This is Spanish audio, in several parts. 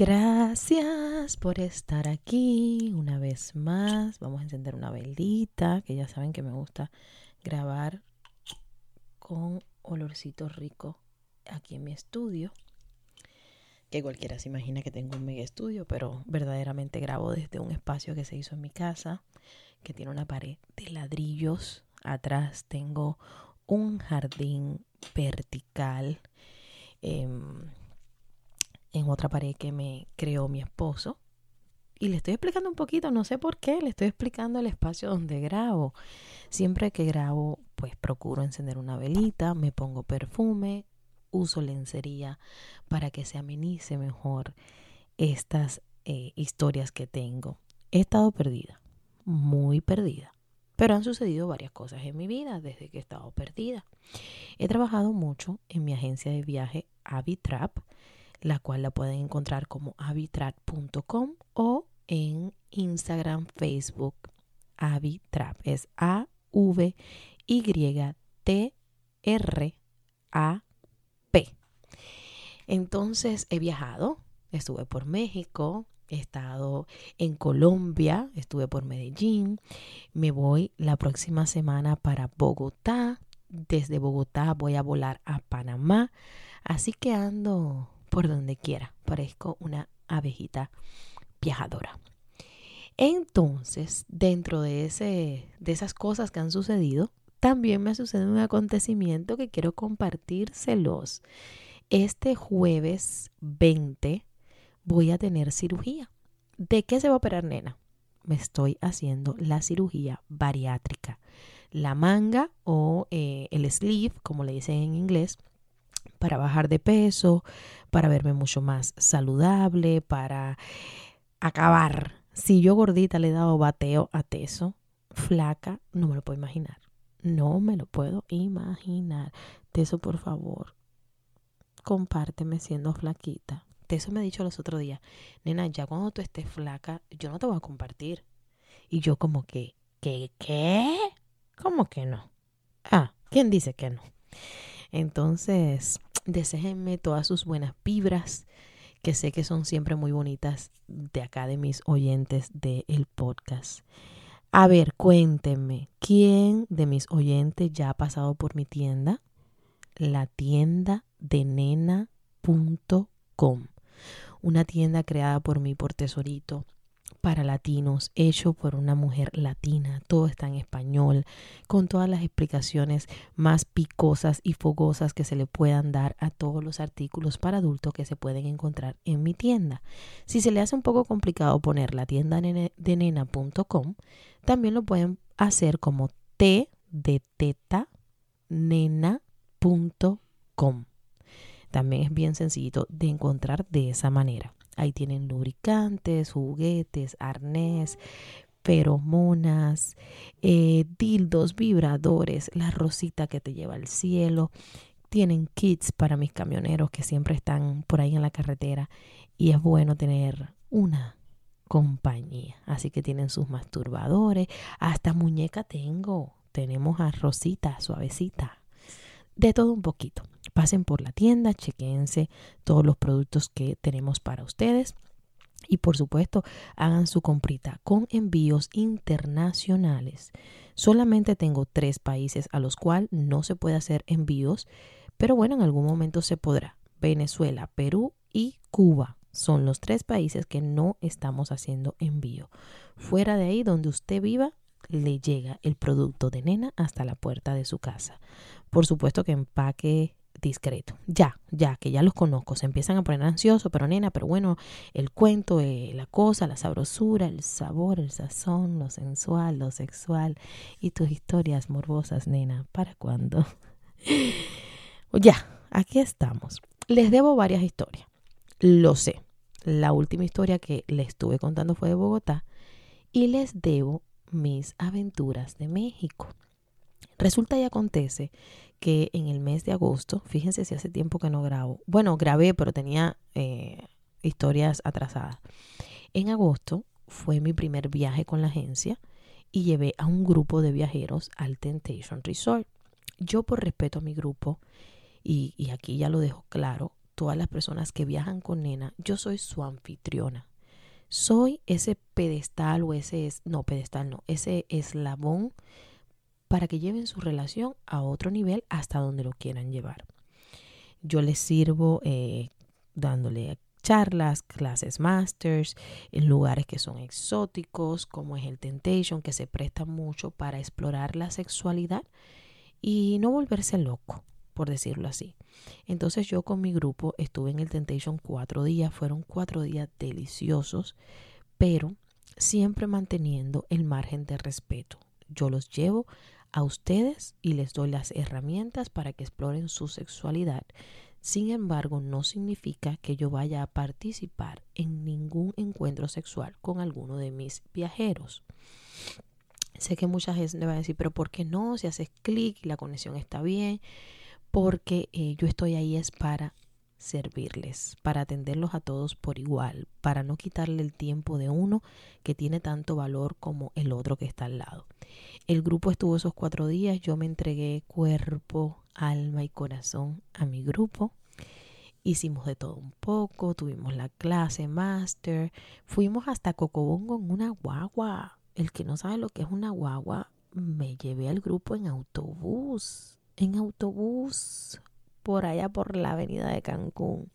Gracias por estar aquí una vez más. Vamos a encender una velita, que ya saben que me gusta grabar con olorcito rico aquí en mi estudio. Que cualquiera se imagina que tengo un mega estudio, pero verdaderamente grabo desde un espacio que se hizo en mi casa, que tiene una pared de ladrillos. Atrás tengo un jardín vertical. Em, en otra pared que me creó mi esposo. Y le estoy explicando un poquito, no sé por qué, le estoy explicando el espacio donde grabo. Siempre que grabo, pues procuro encender una velita, me pongo perfume, uso lencería para que se amenice mejor estas eh, historias que tengo. He estado perdida, muy perdida, pero han sucedido varias cosas en mi vida desde que he estado perdida. He trabajado mucho en mi agencia de viaje Avitrap la cual la pueden encontrar como avitrat.com o en Instagram, Facebook, Avitrap. Es A V Y T R A P. Entonces he viajado, estuve por México, he estado en Colombia, estuve por Medellín, me voy la próxima semana para Bogotá, desde Bogotá voy a volar a Panamá, así que ando por donde quiera. Parezco una abejita viajadora. Entonces, dentro de, ese, de esas cosas que han sucedido, también me sucede un acontecimiento que quiero compartírselos. Este jueves 20 voy a tener cirugía. ¿De qué se va a operar, nena? Me estoy haciendo la cirugía bariátrica. La manga o eh, el sleeve, como le dicen en inglés, para bajar de peso, para verme mucho más saludable, para acabar. Si yo gordita le he dado bateo a teso, flaca, no me lo puedo imaginar. No me lo puedo imaginar. Teso, por favor, compárteme siendo flaquita. Teso me ha dicho los otros días, nena, ya cuando tú estés flaca, yo no te voy a compartir. Y yo como que, ¿qué? ¿Qué? ¿Cómo que no? Ah, ¿quién dice que no? Entonces, deséjenme todas sus buenas vibras, que sé que son siempre muy bonitas de acá de mis oyentes del podcast. A ver, cuéntenme, ¿quién de mis oyentes ya ha pasado por mi tienda? La tienda de nena.com. Una tienda creada por mí por Tesorito para latinos, hecho por una mujer latina. Todo está en español, con todas las explicaciones más picosas y fogosas que se le puedan dar a todos los artículos para adultos que se pueden encontrar en mi tienda. Si se le hace un poco complicado poner la tienda de nena.com, también lo pueden hacer como t de teta nena.com. También es bien sencillito de encontrar de esa manera. Ahí tienen lubricantes, juguetes, arnés, feromonas, eh, dildos, vibradores, la rosita que te lleva al cielo. Tienen kits para mis camioneros que siempre están por ahí en la carretera y es bueno tener una compañía. Así que tienen sus masturbadores, hasta muñeca tengo. Tenemos a Rosita, suavecita de todo un poquito. Pasen por la tienda, chequense todos los productos que tenemos para ustedes. Y por supuesto, hagan su comprita con envíos internacionales. Solamente tengo tres países a los cuales no se puede hacer envíos, pero bueno, en algún momento se podrá. Venezuela, Perú y Cuba son los tres países que no estamos haciendo envío. Fuera de ahí, donde usted viva, le llega el producto de nena hasta la puerta de su casa. Por supuesto que empaque discreto. Ya, ya, que ya los conozco. Se empiezan a poner ansiosos, pero nena, pero bueno, el cuento, eh, la cosa, la sabrosura, el sabor, el sazón, lo sensual, lo sexual y tus historias morbosas, nena, ¿para cuándo? ya, aquí estamos. Les debo varias historias. Lo sé. La última historia que les estuve contando fue de Bogotá y les debo mis aventuras de México. Resulta y acontece que en el mes de agosto, fíjense si hace tiempo que no grabo, bueno, grabé, pero tenía eh, historias atrasadas. En agosto fue mi primer viaje con la agencia y llevé a un grupo de viajeros al Temptation Resort. Yo por respeto a mi grupo, y, y aquí ya lo dejo claro, todas las personas que viajan con Nena, yo soy su anfitriona. Soy ese pedestal o ese es, no pedestal, no, ese eslabón para que lleven su relación a otro nivel hasta donde lo quieran llevar. Yo les sirvo eh, dándole charlas, clases masters, en lugares que son exóticos, como es el Temptation, que se presta mucho para explorar la sexualidad y no volverse loco, por decirlo así. Entonces yo con mi grupo estuve en el Temptation cuatro días, fueron cuatro días deliciosos, pero siempre manteniendo el margen de respeto. Yo los llevo a ustedes y les doy las herramientas para que exploren su sexualidad. Sin embargo, no significa que yo vaya a participar en ningún encuentro sexual con alguno de mis viajeros. Sé que mucha gente le va a decir, pero ¿por qué no? Si haces clic y la conexión está bien. Porque eh, yo estoy ahí es para servirles, para atenderlos a todos por igual, para no quitarle el tiempo de uno que tiene tanto valor como el otro que está al lado. El grupo estuvo esos cuatro días, yo me entregué cuerpo, alma y corazón a mi grupo. Hicimos de todo un poco, tuvimos la clase master, fuimos hasta Cocobongo en una guagua. El que no sabe lo que es una guagua, me llevé al grupo en autobús, en autobús por allá por la avenida de Cancún.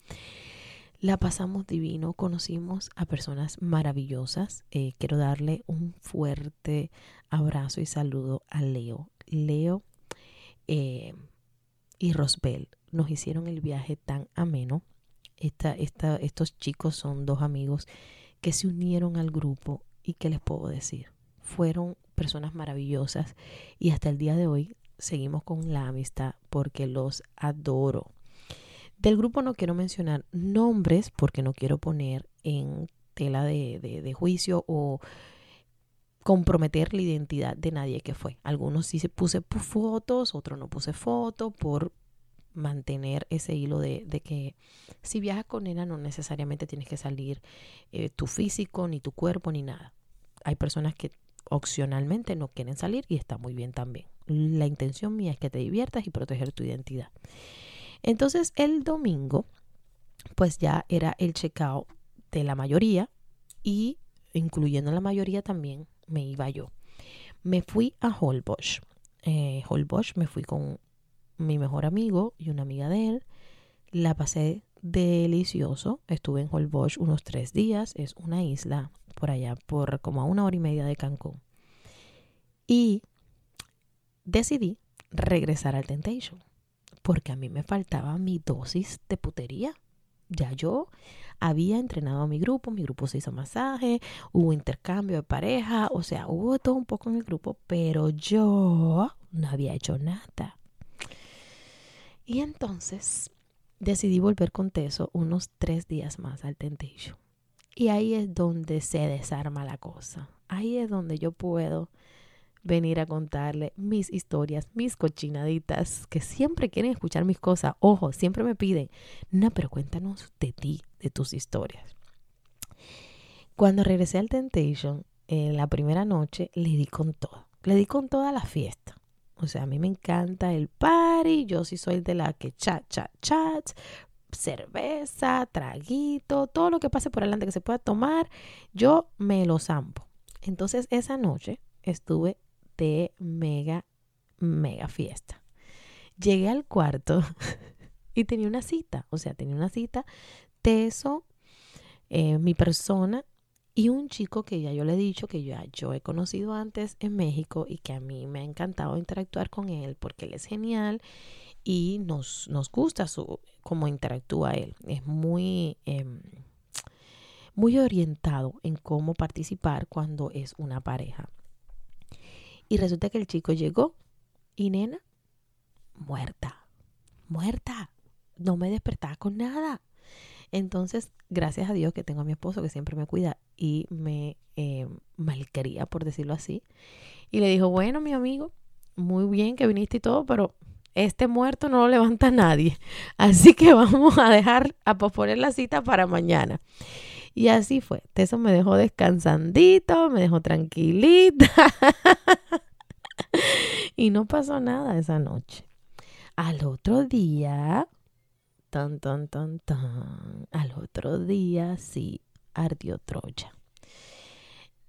La pasamos divino, conocimos a personas maravillosas. Eh, quiero darle un fuerte abrazo y saludo a Leo. Leo eh, y Rosbel nos hicieron el viaje tan ameno. Esta, esta, estos chicos son dos amigos que se unieron al grupo y qué les puedo decir. Fueron personas maravillosas y hasta el día de hoy seguimos con la amistad porque los adoro. Del grupo no quiero mencionar nombres porque no quiero poner en tela de, juicio o comprometer la identidad de nadie que fue. Algunos sí se puse fotos, otros no puse fotos por mantener ese hilo de, que si viajas con ella no necesariamente tienes que salir eh, tu físico, ni tu cuerpo, ni nada. Hay personas que opcionalmente no quieren salir y está muy bien también. La intención mía es que te diviertas y proteger tu identidad. Entonces el domingo, pues ya era el checkout de la mayoría y incluyendo la mayoría también me iba yo. Me fui a Holbosch. Eh, Holbosch me fui con mi mejor amigo y una amiga de él. La pasé delicioso. Estuve en Holbosch unos tres días. Es una isla por allá, por como a una hora y media de Cancún. Y decidí regresar al Temptation, porque a mí me faltaba mi dosis de putería. Ya yo había entrenado a mi grupo, mi grupo se hizo masaje, hubo intercambio de pareja, o sea, hubo todo un poco en el grupo, pero yo no había hecho nada. Y entonces decidí volver con Teso unos tres días más al Temptation. Y ahí es donde se desarma la cosa. Ahí es donde yo puedo venir a contarle mis historias, mis cochinaditas, que siempre quieren escuchar mis cosas. Ojo, siempre me piden, no, pero cuéntanos de ti, de tus historias. Cuando regresé al Temptation, en la primera noche le di con todo. Le di con toda la fiesta. O sea, a mí me encanta el party. Yo sí soy de la que chat, chat, chat, cerveza, traguito, todo lo que pase por adelante que se pueda tomar, yo me lo zampo. Entonces, esa noche estuve de mega, mega fiesta. Llegué al cuarto y tenía una cita, o sea, tenía una cita, Teso, eh, mi persona y un chico que ya yo le he dicho que ya yo he conocido antes en México y que a mí me ha encantado interactuar con él porque él es genial y nos, nos gusta su, cómo interactúa él. Es muy, em, muy orientado en cómo participar cuando es una pareja. Y resulta que el chico llegó y nena, muerta, muerta. No me despertaba con nada. Entonces, gracias a Dios que tengo a mi esposo que siempre me cuida y me eh, malquería, por decirlo así. Y le dijo, bueno, mi amigo, muy bien que viniste y todo, pero este muerto no lo levanta nadie. Así que vamos a dejar a posponer la cita para mañana. Y así fue. Eso me dejó descansandito, me dejó tranquilita. y no pasó nada esa noche. Al otro día, tan, tan, tan, tan, al otro día sí ardió Troya.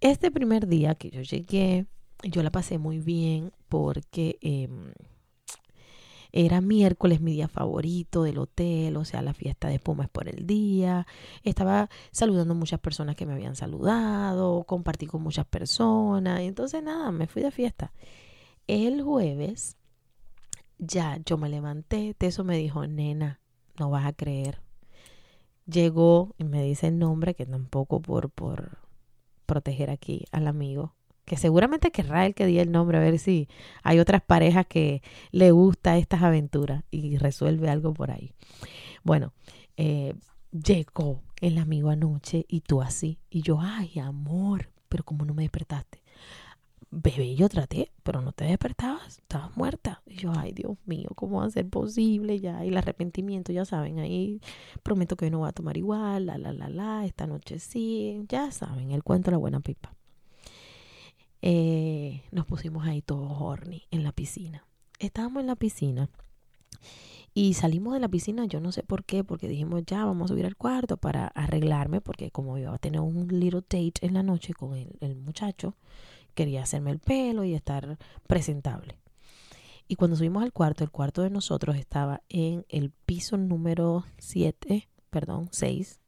Este primer día que yo llegué, yo la pasé muy bien porque em, era miércoles mi día favorito del hotel, o sea, la fiesta de espuma es por el día. Estaba saludando a muchas personas que me habían saludado, compartí con muchas personas. Entonces, nada, me fui de fiesta. El jueves, ya yo me levanté, Teso me dijo, nena, no vas a creer. Llegó y me dice el nombre, que tampoco por, por proteger aquí al amigo que seguramente querrá el que diga el nombre, a ver si hay otras parejas que le gusta estas aventuras y resuelve algo por ahí. Bueno, eh, llegó el amigo anoche y tú así. Y yo, ay, amor, pero como no me despertaste. Bebé, yo traté, pero no te despertabas, estabas muerta. Y yo, ay, Dios mío, ¿cómo va a ser posible ya? Y el arrepentimiento, ya saben, ahí prometo que no voy a tomar igual, la, la, la, la, esta noche sí, ya saben, el cuento de la buena pipa. Eh, nos pusimos ahí todos horny en la piscina. Estábamos en la piscina y salimos de la piscina, yo no sé por qué, porque dijimos ya vamos a subir al cuarto para arreglarme, porque como iba a tener un little date en la noche con el, el muchacho, quería hacerme el pelo y estar presentable. Y cuando subimos al cuarto, el cuarto de nosotros estaba en el piso número 7, perdón, 6,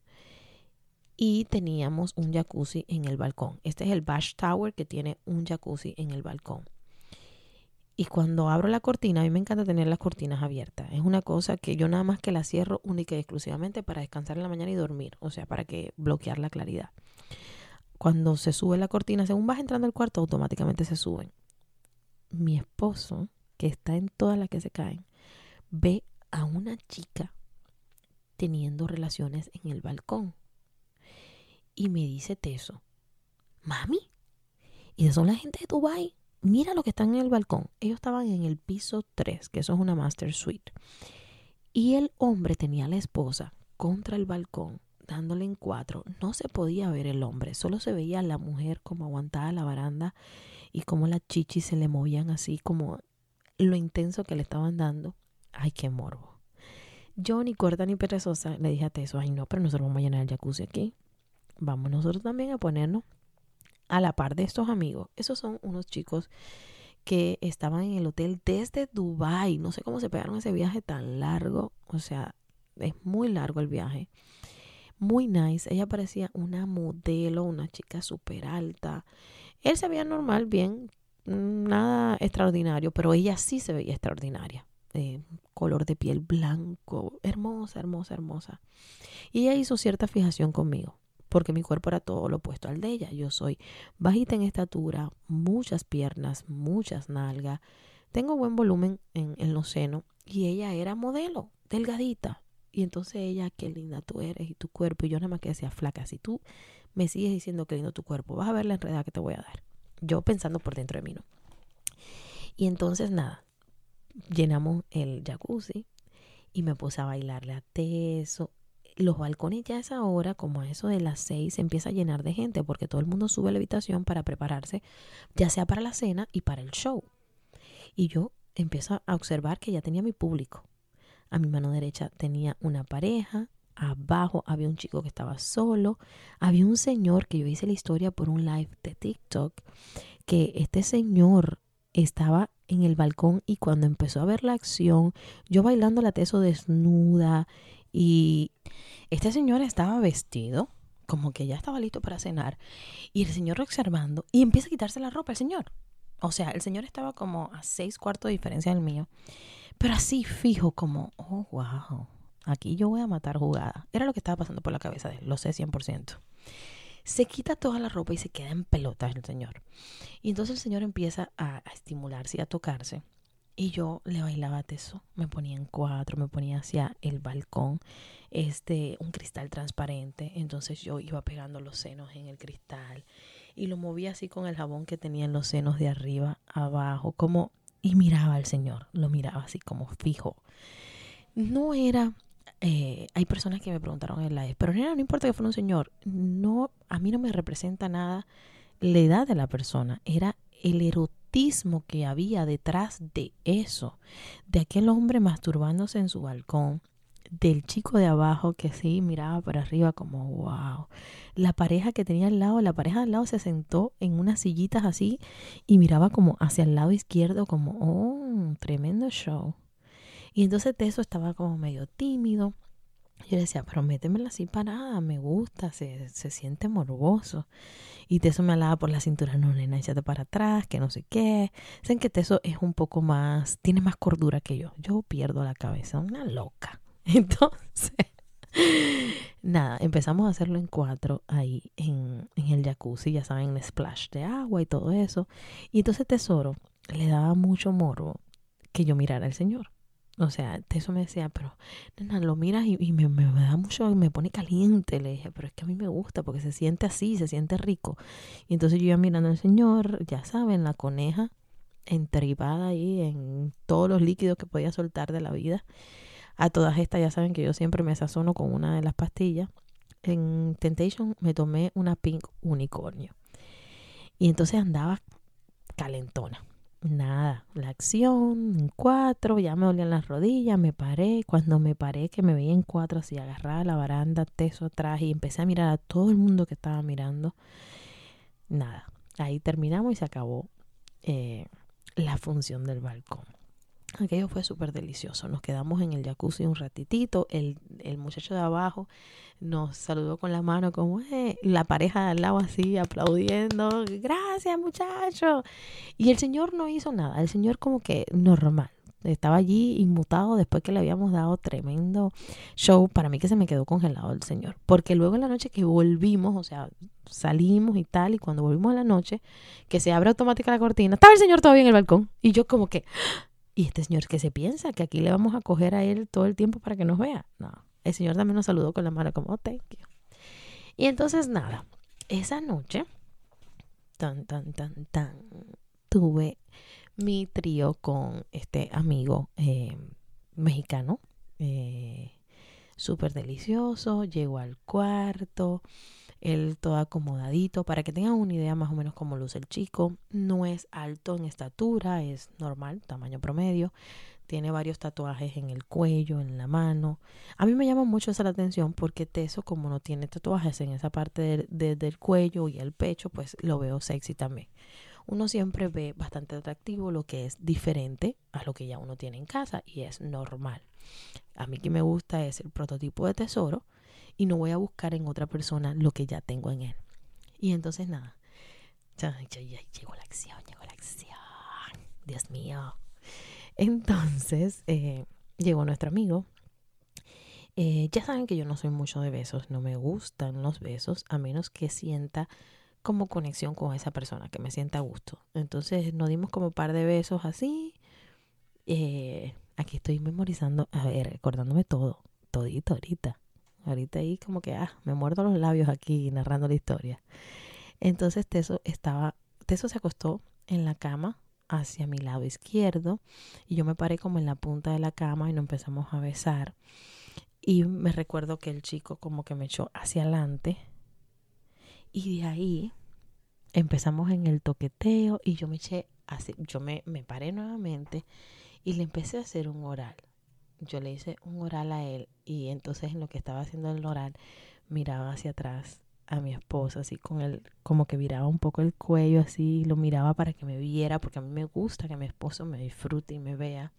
y teníamos un jacuzzi en el balcón. Este es el Bash Tower que tiene un jacuzzi en el balcón. Y cuando abro la cortina, a mí me encanta tener las cortinas abiertas. Es una cosa que yo nada más que la cierro única y exclusivamente para descansar en la mañana y dormir, o sea, para que bloquear la claridad. Cuando se sube la cortina, según vas entrando al cuarto, automáticamente se suben. Mi esposo, que está en todas las que se caen, ve a una chica teniendo relaciones en el balcón y me dice Teso, mami, y son la gente de Dubai. Mira lo que están en el balcón. Ellos estaban en el piso 3, que eso es una master suite. Y el hombre tenía a la esposa contra el balcón, dándole en cuatro. No se podía ver el hombre, solo se veía la mujer como aguantada la baranda y como las chichis se le movían así, como lo intenso que le estaban dando. Ay, qué morbo. Yo ni corta ni perezosa le dije a Teso, ay no, pero nosotros vamos a llenar el jacuzzi aquí vamos nosotros también a ponernos a la par de estos amigos. Esos son unos chicos que estaban en el hotel desde Dubai. No sé cómo se pegaron ese viaje tan largo. O sea, es muy largo el viaje. Muy nice. Ella parecía una modelo, una chica súper alta. Él se veía normal, bien, nada extraordinario, pero ella sí se veía extraordinaria. Eh, color de piel blanco, hermosa, hermosa, hermosa. Y ella hizo cierta fijación conmigo porque mi cuerpo era todo lo opuesto al de ella. Yo soy bajita en estatura, muchas piernas, muchas nalgas, tengo buen volumen en, los senos y ella era modelo, delgadita. Y entonces ella, qué linda tú eres y tu cuerpo. Y yo nada más que decía, flaca, si tú me sigues diciendo qué lindo tu cuerpo, vas a ver la enredada que te voy a dar. Yo pensando por dentro de mí, ¿no? Y entonces nada, llenamos el jacuzzi y me puse a bailarle a Teso los balcones ya a esa hora, como a eso de las seis, se empieza a llenar de gente porque todo el mundo sube a la habitación para prepararse, ya sea para la cena y para el show. Y yo empiezo a observar que ya tenía mi público. A mi mano derecha tenía una pareja, abajo había un chico que estaba solo, había un señor que yo hice la historia por un live de TikTok, que este señor estaba en el balcón y cuando empezó a ver la acción, yo bailando la teso desnuda y este señor estaba vestido como que ya estaba listo para cenar y el señor observando y empieza a quitarse la ropa el señor. O sea, el señor estaba como a seis cuartos de diferencia del mío, pero así fijo como, oh, wow, aquí yo voy a matar jugada. Era lo que estaba pasando por la cabeza de él, lo sé 100%. Se quita toda la ropa y se queda en pelotas el señor. Y entonces el señor empieza a, a estimularse y a tocarse Y yo le bailaba teso, me ponía en cuatro, me ponía hacia el balcón, este, un cristal transparente. Entonces yo iba pegando los senos en el cristal y lo movía así con el jabón que tenía en los senos de arriba, abajo, como, y miraba al Señor, lo miraba así como fijo. No era, eh, hay personas que me preguntaron en live, pero no, no importa que fuera un Señor, no, a mí no me representa nada la edad de la persona, era el erotismo que había detrás de eso, de aquel hombre masturbándose en su balcón, del chico de abajo que sí miraba para arriba como wow. La pareja que tenía al lado, la pareja al lado se sentó en unas sillitas así y miraba como hacia el lado izquierdo como oh, tremendo show. Y entonces Teso estaba como medio tímido. Yo le decía, pero métemela así parada, me gusta, se, se siente morboso. Y Teso me alaba por la cintura, no, nena, échate para atrás, que no sé qué. Saben que Teso es un poco más, tiene más cordura que yo. Yo pierdo la cabeza, una loca. Entonces, nada, empezamos a hacerlo en cuatro ahí en, en el jacuzzi, ya saben, el splash de agua y todo eso. Y entonces Tesoro le daba mucho morbo que yo mirara al Señor. O sea, eso me decía, pero nena, lo miras y, me, me, da mucho, me pone caliente. Le dije, pero es que a mí me gusta porque se siente así, se siente rico. Y entonces yo iba mirando al Señor, ya saben, la coneja entripada ahí en todos los líquidos que podía soltar de la vida. A todas estas ya saben que yo siempre me sazono con una de las pastillas. En Temptation me tomé una Pink Unicornio. Y entonces andaba calentona nada, la acción en cuatro, ya me dolían las rodillas, me paré, cuando me paré que me veía en cuatro así agarrada la baranda, teso atrás y empecé a mirar a todo el mundo que estaba mirando, nada, ahí terminamos y se acabó eh, la función del balcón. Aquello fue súper delicioso. Nos quedamos en el jacuzzi un ratitito. El, el muchacho de abajo nos saludó con la mano como eh, la pareja de al lado así aplaudiendo. Gracias muchacho. Y el señor no hizo nada. El señor como que normal. Estaba allí inmutado después que le habíamos dado tremendo show. Para mí que se me quedó congelado el señor. Porque luego en la noche que volvimos, o sea, salimos y tal, y cuando volvimos a la noche, que se abre automática la cortina, estaba el señor todavía en el balcón. Y yo como que, ¿y este señor qué se piensa? ¿Que aquí le vamos a coger a él todo el tiempo para que nos vea? No, el señor también nos saludó con la mano como, oh, thank you. Y entonces nada, esa noche, tan, tan, tan, tan, tuve mi trío con este amigo eh, mexicano. Eh, Súper delicioso, llegó al cuarto, él todo acomodadito, para que tengan una idea más o menos cómo luce el chico. No es alto en estatura, es normal, tamaño promedio. Tiene varios tatuajes en el cuello, en la mano. A mí me llama mucho esa la atención porque Teso, como no tiene tatuajes en esa parte del cuello y el pecho, pues lo veo sexy también. Uno siempre ve bastante atractivo lo que es diferente a lo que ya uno tiene en casa y es normal. A mí que me gusta es el prototipo de tesoro y no voy a buscar en otra persona lo que ya tengo en él. Y entonces nada, llegó la acción, llegó la acción. Dios mío. Entonces eh, llegó nuestro amigo. Eh, ya saben que yo no soy mucho de besos, no me gustan los besos a menos que sienta como conexión con esa persona, que me sienta a gusto. Entonces nos dimos como un par de besos así. Eh, aquí estoy memorizando, a ver, recordándome todo, todito ahorita. Ahorita ahí como que, ah, me muerdo los labios aquí narrando la historia. Entonces Teso estaba, Teso se acostó en la cama hacia mi lado izquierdo y yo me paré como en la punta de la cama y nos empezamos a besar. Y me recuerdo que el chico como que me echó hacia adelante y de ahí empezamos en el toqueteo y yo me eché así, yo me, me paré nuevamente y le empecé a hacer un oral yo le hice un oral a él y entonces en lo que estaba haciendo el oral miraba hacia atrás a mi esposa así con él como que viraba un poco el cuello así lo miraba para que me viera porque a mí me gusta que mi esposo me disfrute y me vea.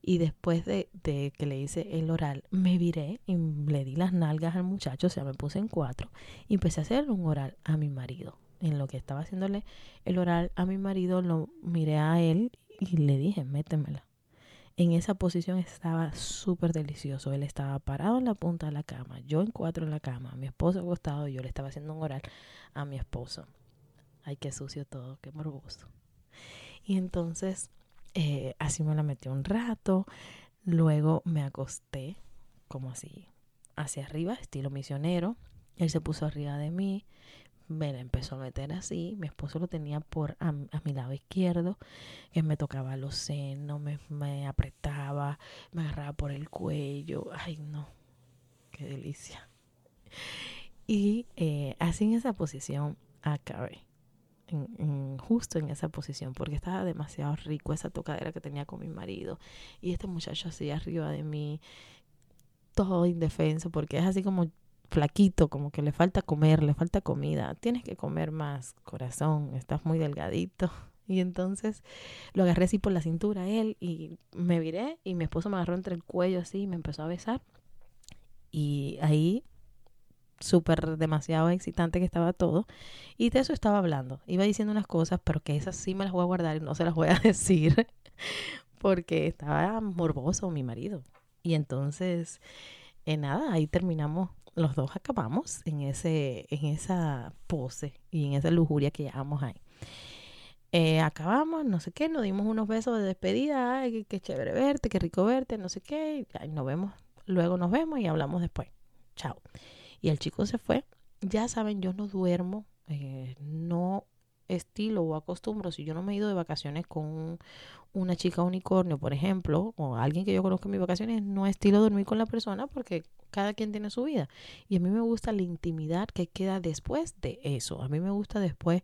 Y después de, de, que le hice el oral me viré y le di las nalgas al muchacho o sea me puse en cuatro y empecé a hacer un oral a mi marido. En lo que estaba haciéndole el oral a mi marido lo miré a él y le dije métemela en esa posición estaba súper delicioso. Él estaba parado en la punta de la cama, yo en cuatro en la cama, mi esposo acostado y yo le estaba haciendo un oral a mi esposo. Ay, qué sucio todo, qué morboso. Y entonces Eh, así me la metí un rato. Luego me acosté, como así, hacia arriba, estilo misionero. Él se puso arriba de mí, me la empezó a meter así. Mi esposo lo tenía por a, mi lado izquierdo, que me tocaba los senos, me, me apretaba, me agarraba por el cuello. Ay, no, qué delicia. Y eh, así en esa posición acabé. En, justo en esa posición porque estaba demasiado rico esa tocadera que tenía con mi marido y este muchacho así arriba de mí todo indefenso porque es así como flaquito, como que le falta comer, le falta comida, tienes que comer más, corazón, estás muy delgadito. Y entonces lo agarré así por la cintura él y me viré y mi esposo me agarró entre el cuello así y me empezó a besar. Y ahí súper demasiado excitante que estaba todo. Y de eso estaba hablando. Iba diciendo unas cosas, pero que esas sí me las voy a guardar y no se las voy a decir porque estaba morboso mi marido. Y entonces, en eh, nada, ahí terminamos los dos acabamos en, ese, en esa pose y en esa lujuria que llevamos ahí. Eh, acabamos, no sé qué, nos dimos unos besos de despedida, ay, qué, chévere verte, qué rico verte, no sé qué, y nos vemos, luego nos vemos y hablamos después. Chao. Y el chico se fue. Ya saben, yo no duermo, eh, no estilo o acostumbro, si yo no me he ido de vacaciones con una chica unicornio, por ejemplo, o alguien que yo conozco en mis vacaciones, no estilo dormir con la persona porque cada quien tiene su vida. Y a mí me gusta la intimidad que queda después de eso. A mí me gusta después,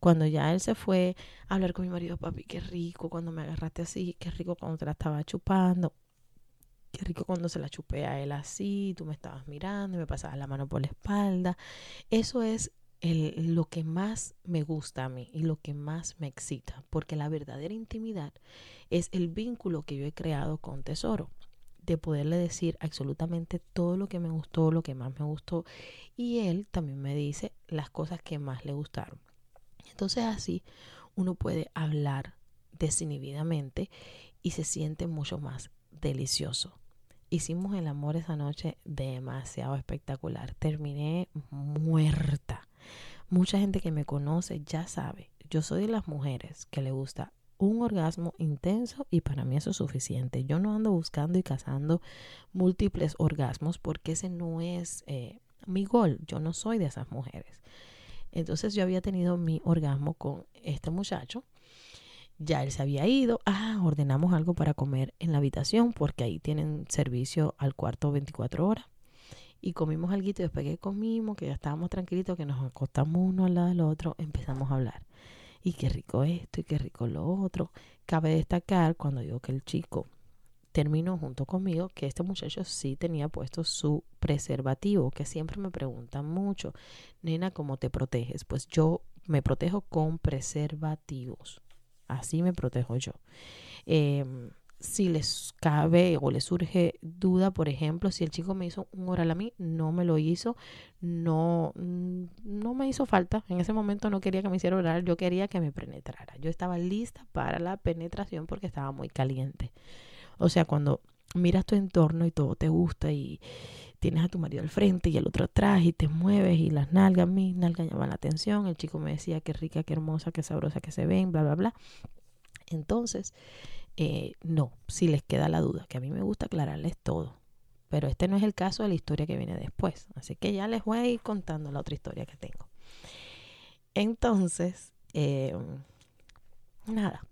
cuando ya él se fue, hablar con mi marido, papi, qué rico cuando me agarraste así, qué rico cuando te la estaba chupando. Qué rico cuando se la chupé a él así, tú me estabas mirando y me pasabas la mano por la espalda. Eso es lo que más me gusta a mí y lo que más me excita, porque la verdadera intimidad es el vínculo que yo he creado con Tesoro, de poderle decir absolutamente todo lo que me gustó, lo que más me gustó, y él también me dice las cosas que más le gustaron. Entonces así uno puede hablar desinhibidamente y se siente mucho más delicioso. Hicimos el amor esa noche demasiado espectacular. Terminé muerta Mucha gente que me conoce ya sabe, yo soy de las mujeres que le gusta un orgasmo intenso y para mí eso es suficiente. Yo no ando buscando y cazando múltiples orgasmos porque ese no es eh, mi gol. Yo no soy de esas mujeres. Entonces yo había tenido mi orgasmo con este muchacho. Ya él se había ido. Ah, ordenamos algo para comer en la habitación porque ahí tienen servicio al cuarto 24 horas y comimos algo y después que comimos, que ya estábamos tranquilitos, que nos acostamos uno al lado del otro, empezamos a hablar. Y qué rico esto y qué rico lo otro. Cabe destacar cuando digo que el chico terminó junto conmigo que este muchacho sí tenía puesto su preservativo, que siempre me preguntan mucho, nena, ¿cómo te proteges? Pues yo me protejo con preservativos. Así me protejo yo. Eh, si les cabe o les surge duda, por ejemplo, si el chico me hizo un oral a mí, no me lo hizo, no, mm, no me hizo falta. En ese momento no quería que me hiciera oral, yo quería que me penetrara. Yo estaba lista para la penetración porque estaba muy caliente. O sea, cuando miras tu entorno y todo te gusta y tienes a tu marido al frente y el otro atrás y te mueves y las nalgas, mis nalgas llaman la atención. El chico me decía qué rica, qué hermosa, qué sabrosa que se ven, bla, bla, bla. Entonces, eh, no, si les queda la duda, que a mí me gusta aclararles todo. Pero este no es el caso de la historia que viene después. Así que ya les voy a ir contando la otra historia que tengo. Entonces, eh, nada,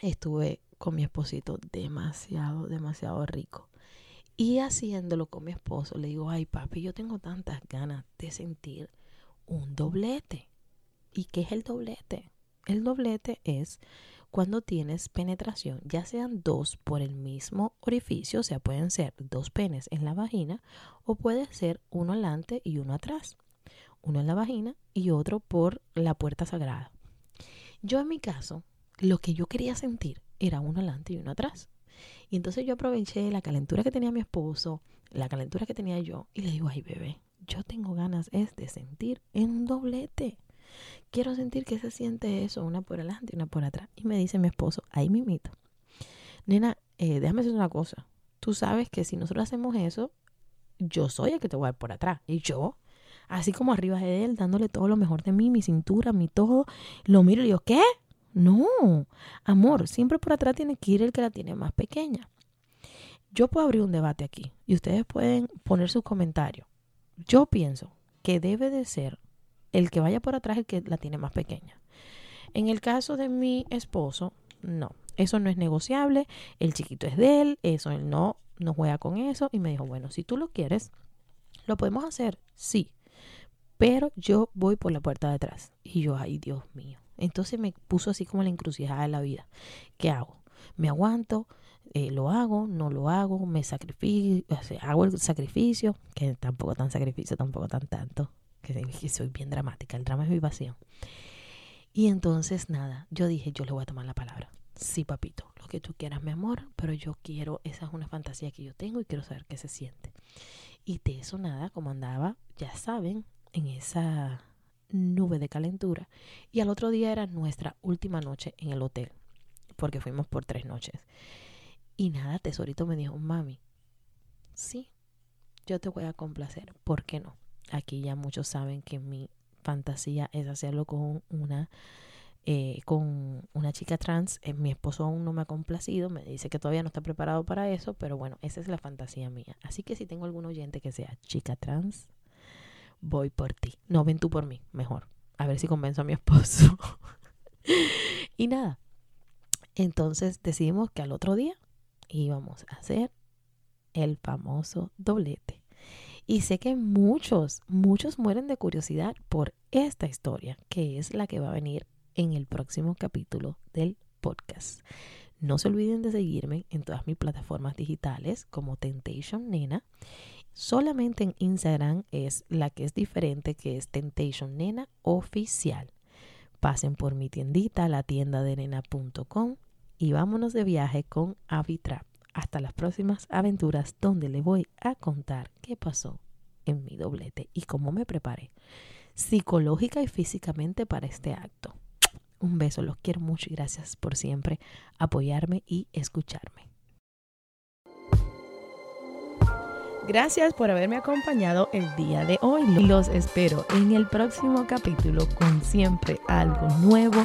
estuve con mi esposito demasiado, demasiado rico. Y haciéndolo con mi esposo, le digo, ay papi, yo tengo tantas ganas de sentir un doblete. ¿Y qué es el doblete? El doblete es cuando tienes penetración, ya sean dos por el mismo orificio, o sea, pueden ser dos penes en la vagina o puede ser uno adelante y uno atrás, uno en la vagina y otro por la puerta sagrada. Yo en mi caso, lo que yo quería sentir era uno adelante y uno atrás. Y entonces yo aproveché la calentura que tenía mi esposo, la calentura que tenía yo, y le digo, ay bebé, yo tengo ganas es de sentir en un doblete. Quiero sentir que se siente eso, una por adelante y una por atrás. Y me dice mi esposo, ahí mimito. Nena, eh, déjame decir una cosa. Tú sabes que si nosotros hacemos eso, yo soy el que te voy a dar por atrás. Y yo, así como arriba de él, dándole todo lo mejor de mí, mi cintura, mi todo, lo miro y digo, ¿qué? No, amor, siempre por atrás tiene que ir el que la tiene más pequeña. Yo puedo abrir un debate aquí y ustedes pueden poner sus comentarios. Yo pienso que debe de ser el que vaya por atrás el que la tiene más pequeña. En el caso de mi esposo, no, eso no es negociable, el chiquito es de él, eso él no, no juega con eso y me dijo, bueno, si tú lo quieres, lo podemos hacer, sí, pero yo voy por la puerta de atrás. Y yo, ay Dios mío. Entonces me puso así como la encrucijada de la vida. ¿Qué hago? ¿Me aguanto? Eh, ¿Lo hago? ¿No lo hago? ¿Me sacrifico? ¿Hago el sacrificio? Que tampoco tan sacrificio, tampoco tan tanto. Que, soy bien dramática. El drama es mi pasión. Y entonces, nada, yo dije, yo le voy a tomar la palabra. Sí, papito, lo que tú quieras, mi amor, pero yo quiero, esa es una fantasía que yo tengo y quiero saber qué se siente. Y de eso nada, como andaba, ya saben, en esa nube de calentura. Y al otro día era nuestra última noche en el hotel, porque fuimos por tres noches. Y nada, Tesorito me dijo, mami, sí, yo te voy a complacer, ¿por qué no? Aquí ya muchos saben que mi fantasía es hacerlo con una eh, con una chica trans. Eh, mi esposo aún no me ha complacido, me dice que todavía no está preparado para eso, pero bueno, esa es la fantasía mía. Así que si tengo algún oyente que sea chica trans, voy por ti. No, ven tú por mí, mejor. A ver si convenzo a mi esposo. y nada. Entonces decidimos que al otro día íbamos a hacer el famoso doblete. Y sé que muchos, muchos mueren de curiosidad por esta historia, que es la que va a venir en el próximo capítulo del podcast. No se olviden de seguirme en todas mis plataformas digitales como Temptation Nena Solamente en Instagram es la que es diferente, que es Temptation Nena Oficial. Pasen por mi tiendita, la tienda de nena.com y vámonos de viaje con Avitrap. Hasta las próximas aventuras donde le voy a contar qué pasó en mi doblete y cómo me preparé psicológica y físicamente para este acto. Un beso, los quiero mucho y gracias por siempre apoyarme y escucharme. Gracias por haberme acompañado el día de hoy. Los espero en el próximo capítulo con siempre algo nuevo